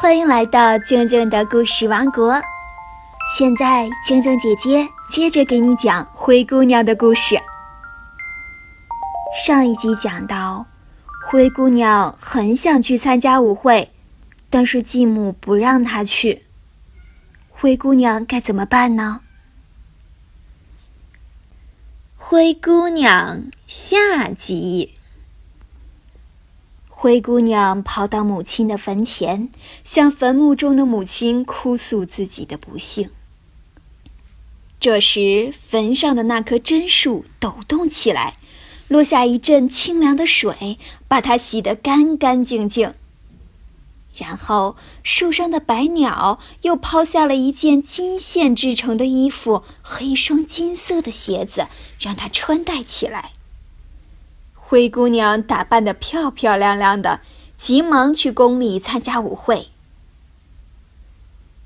欢迎来到静静的故事王国。现在，静静姐姐接着给你讲灰姑娘的故事。上一集讲到，灰姑娘很想去参加舞会，但是继母不让她去。灰姑娘该怎么办呢？灰姑娘下集。灰姑娘跑到母亲的坟前，向坟墓中的母亲哭诉自己的不幸。这时，坟上的那棵真树抖动起来，落下一阵清凉的水，把它洗得干干净净。然后，树上的白鸟又抛下了一件金线制成的衣服和一双金色的鞋子，让它穿戴起来。灰姑娘打扮得漂漂亮亮的，急忙去宫里参加舞会。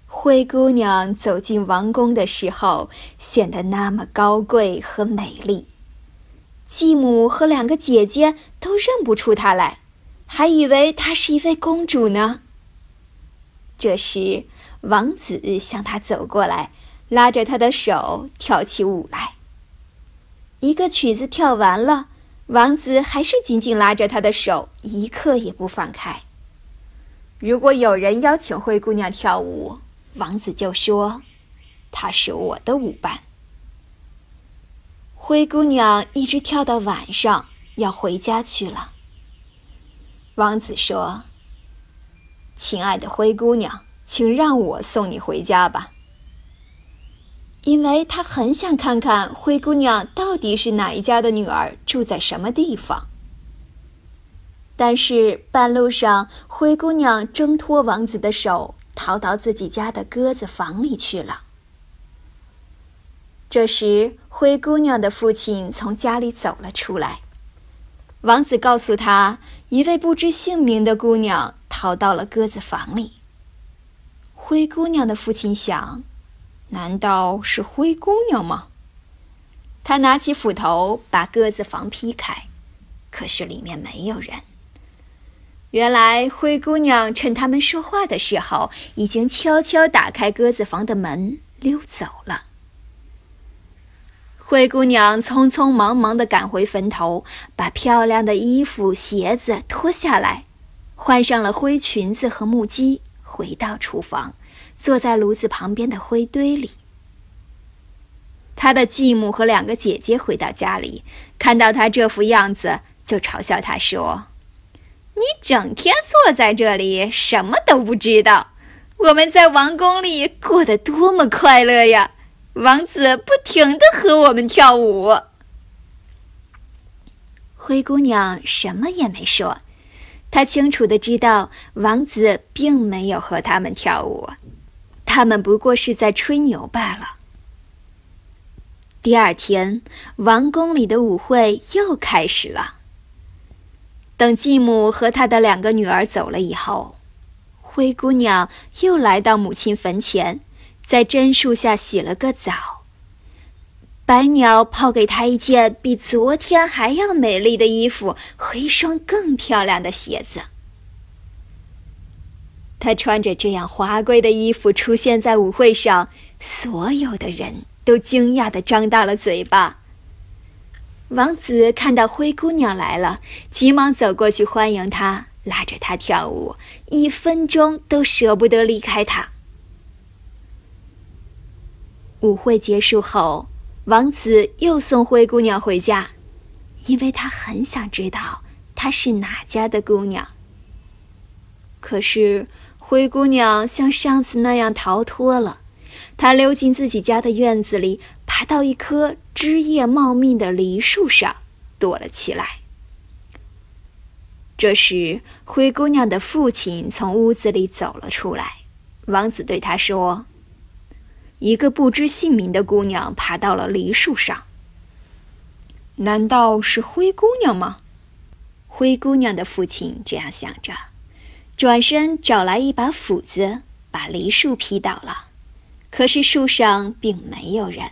灰姑娘走进王宫的时候，显得那么高贵和美丽，继母和两个姐姐都认不出她来，还以为她是一位公主呢。这时，王子向她走过来，拉着她的手跳起舞来。一个曲子跳完了。王子还是紧紧拉着她的手，一刻也不放开。如果有人邀请灰姑娘跳舞，王子就说：“她是我的舞伴。”灰姑娘一直跳到晚上，要回家去了。王子说：“亲爱的灰姑娘，请让我送你回家吧。”因为他很想看看灰姑娘到底是哪一家的女儿，住在什么地方。但是半路上，灰姑娘挣脱王子的手，逃到自己家的鸽子房里去了。这时，灰姑娘的父亲从家里走了出来。王子告诉他，一位不知姓名的姑娘逃到了鸽子房里。灰姑娘的父亲想。难道是灰姑娘吗？他拿起斧头把鸽子房劈开，可是里面没有人。原来灰姑娘趁他们说话的时候，已经悄悄打开鸽子房的门溜走了。灰姑娘匆匆忙忙地赶回坟头，把漂亮的衣服、鞋子脱下来，换上了灰裙子和木屐，回到厨房。坐在炉子旁边的灰堆里。他的继母和两个姐姐回到家里，看到他这副样子，就嘲笑他说：“你整天坐在这里，什么都不知道。我们在王宫里过得多么快乐呀！王子不停的和我们跳舞。”灰姑娘什么也没说，她清楚的知道王子并没有和他们跳舞。他们不过是在吹牛罢了。第二天，王宫里的舞会又开始了。等继母和她的两个女儿走了以后，灰姑娘又来到母亲坟前，在榛树下洗了个澡。白鸟抛给她一件比昨天还要美丽的衣服和一双更漂亮的鞋子。她穿着这样华贵的衣服出现在舞会上，所有的人都惊讶的张大了嘴巴。王子看到灰姑娘来了，急忙走过去欢迎她，拉着她跳舞，一分钟都舍不得离开她。舞会结束后，王子又送灰姑娘回家，因为他很想知道她是哪家的姑娘。可是。灰姑娘像上次那样逃脱了，她溜进自己家的院子里，爬到一棵枝叶茂密的梨树上，躲了起来。这时，灰姑娘的父亲从屋子里走了出来。王子对他说：“一个不知姓名的姑娘爬到了梨树上，难道是灰姑娘吗？”灰姑娘的父亲这样想着。转身找来一把斧子，把梨树劈倒了。可是树上并没有人。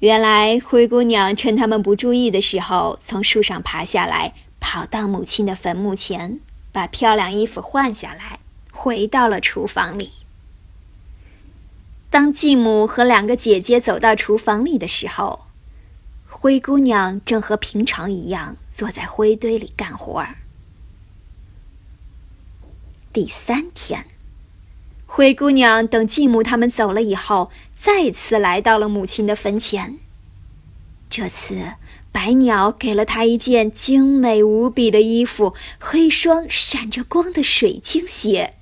原来灰姑娘趁他们不注意的时候，从树上爬下来，跑到母亲的坟墓前，把漂亮衣服换下来，回到了厨房里。当继母和两个姐姐走到厨房里的时候，灰姑娘正和平常一样坐在灰堆里干活儿。第三天，灰姑娘等继母他们走了以后，再次来到了母亲的坟前。这次，白鸟给了她一件精美无比的衣服和一双闪着光的水晶鞋。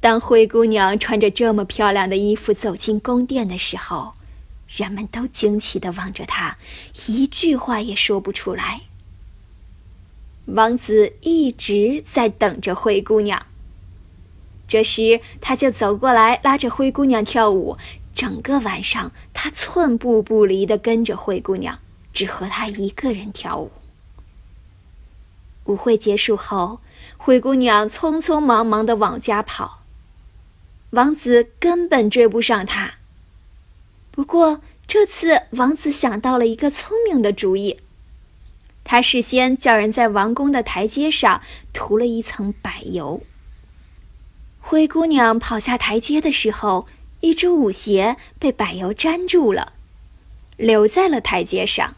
当灰姑娘穿着这么漂亮的衣服走进宫殿的时候，人们都惊奇地望着她，一句话也说不出来。王子一直在等着灰姑娘。这时，他就走过来，拉着灰姑娘跳舞。整个晚上，他寸步不离地跟着灰姑娘，只和她一个人跳舞。舞会结束后，灰姑娘匆匆忙忙地往家跑。王子根本追不上她。不过这次，王子想到了一个聪明的主意。他事先叫人在王宫的台阶上涂了一层柏油。灰姑娘跑下台阶的时候，一只舞鞋被柏油粘住了，留在了台阶上。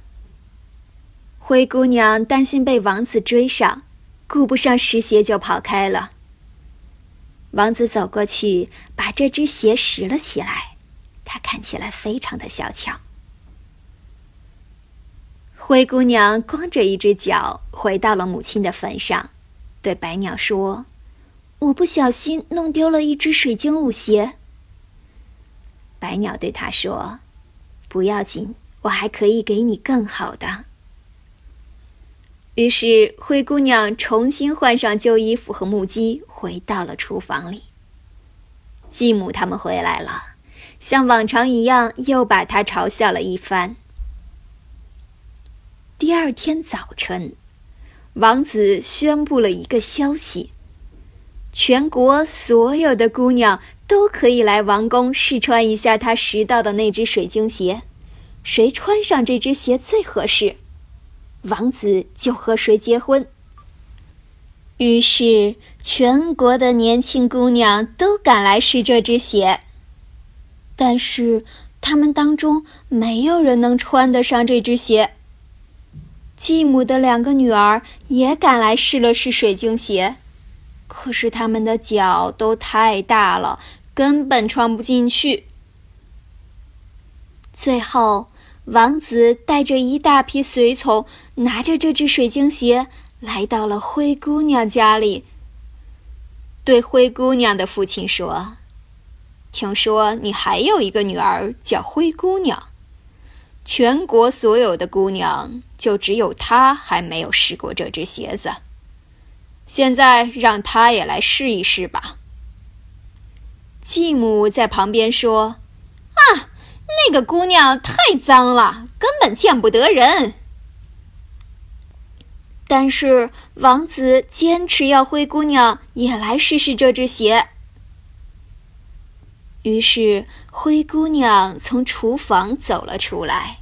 灰姑娘担心被王子追上，顾不上拾鞋就跑开了。王子走过去，把这只鞋拾了起来。它看起来非常的小巧。灰姑娘光着一只脚回到了母亲的坟上，对白鸟说：“我不小心弄丢了一只水晶舞鞋。”白鸟对她说：“不要紧，我还可以给你更好的。”于是，灰姑娘重新换上旧衣服和木屐，回到了厨房里。继母他们回来了，像往常一样，又把她嘲笑了一番。第二天早晨，王子宣布了一个消息：全国所有的姑娘都可以来王宫试穿一下他拾到的那只水晶鞋，谁穿上这只鞋最合适。王子就和谁结婚。于是，全国的年轻姑娘都赶来试这只鞋。但是，她们当中没有人能穿得上这只鞋。继母的两个女儿也赶来试了试水晶鞋，可是她们的脚都太大了，根本穿不进去。最后，王子带着一大批随从，拿着这只水晶鞋，来到了灰姑娘家里。对灰姑娘的父亲说：“听说你还有一个女儿叫灰姑娘，全国所有的姑娘就只有她还没有试过这只鞋子。现在让她也来试一试吧。”继母在旁边说：“啊。”那个姑娘太脏了，根本见不得人。但是王子坚持要灰姑娘也来试试这只鞋。于是灰姑娘从厨房走了出来，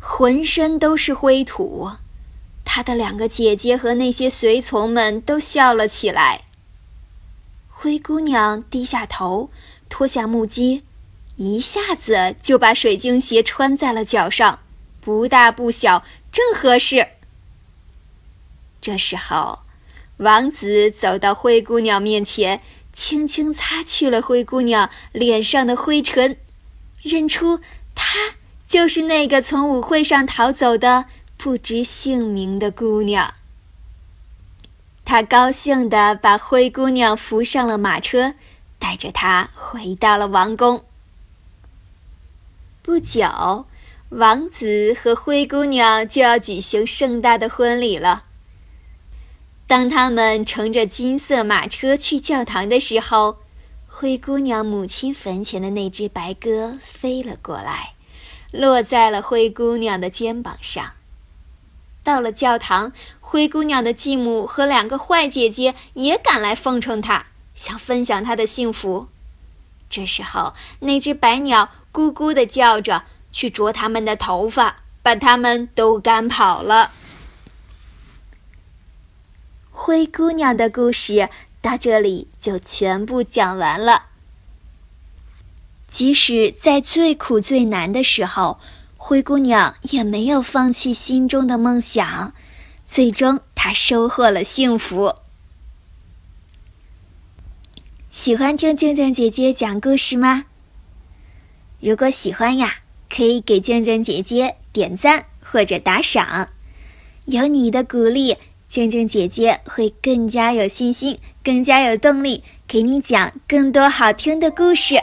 浑身都是灰土。她的两个姐姐和那些随从们都笑了起来。灰姑娘低下头，脱下木屐。一下子就把水晶鞋穿在了脚上，不大不小，正合适。这时候，王子走到灰姑娘面前，轻轻擦去了灰姑娘脸上的灰尘，认出她就是那个从舞会上逃走的不知姓名的姑娘。他高兴地把灰姑娘扶上了马车，带着她回到了王宫。不久，王子和灰姑娘就要举行盛大的婚礼了。当他们乘着金色马车去教堂的时候，灰姑娘母亲坟前的那只白鸽飞了过来，落在了灰姑娘的肩膀上。到了教堂，灰姑娘的继母和两个坏姐姐也赶来奉承她，想分享她的幸福。这时候，那只白鸟。咕咕地叫着，去啄他们的头发，把他们都赶跑了。灰姑娘的故事到这里就全部讲完了。即使在最苦最难的时候，灰姑娘也没有放弃心中的梦想，最终她收获了幸福。喜欢听静静姐姐讲故事吗？如果喜欢呀，可以给静静姐姐点赞或者打赏。有你的鼓励，静静姐姐会更加有信心，更加有动力，给你讲更多好听的故事。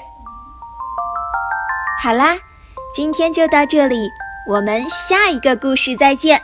好啦，今天就到这里，我们下一个故事再见。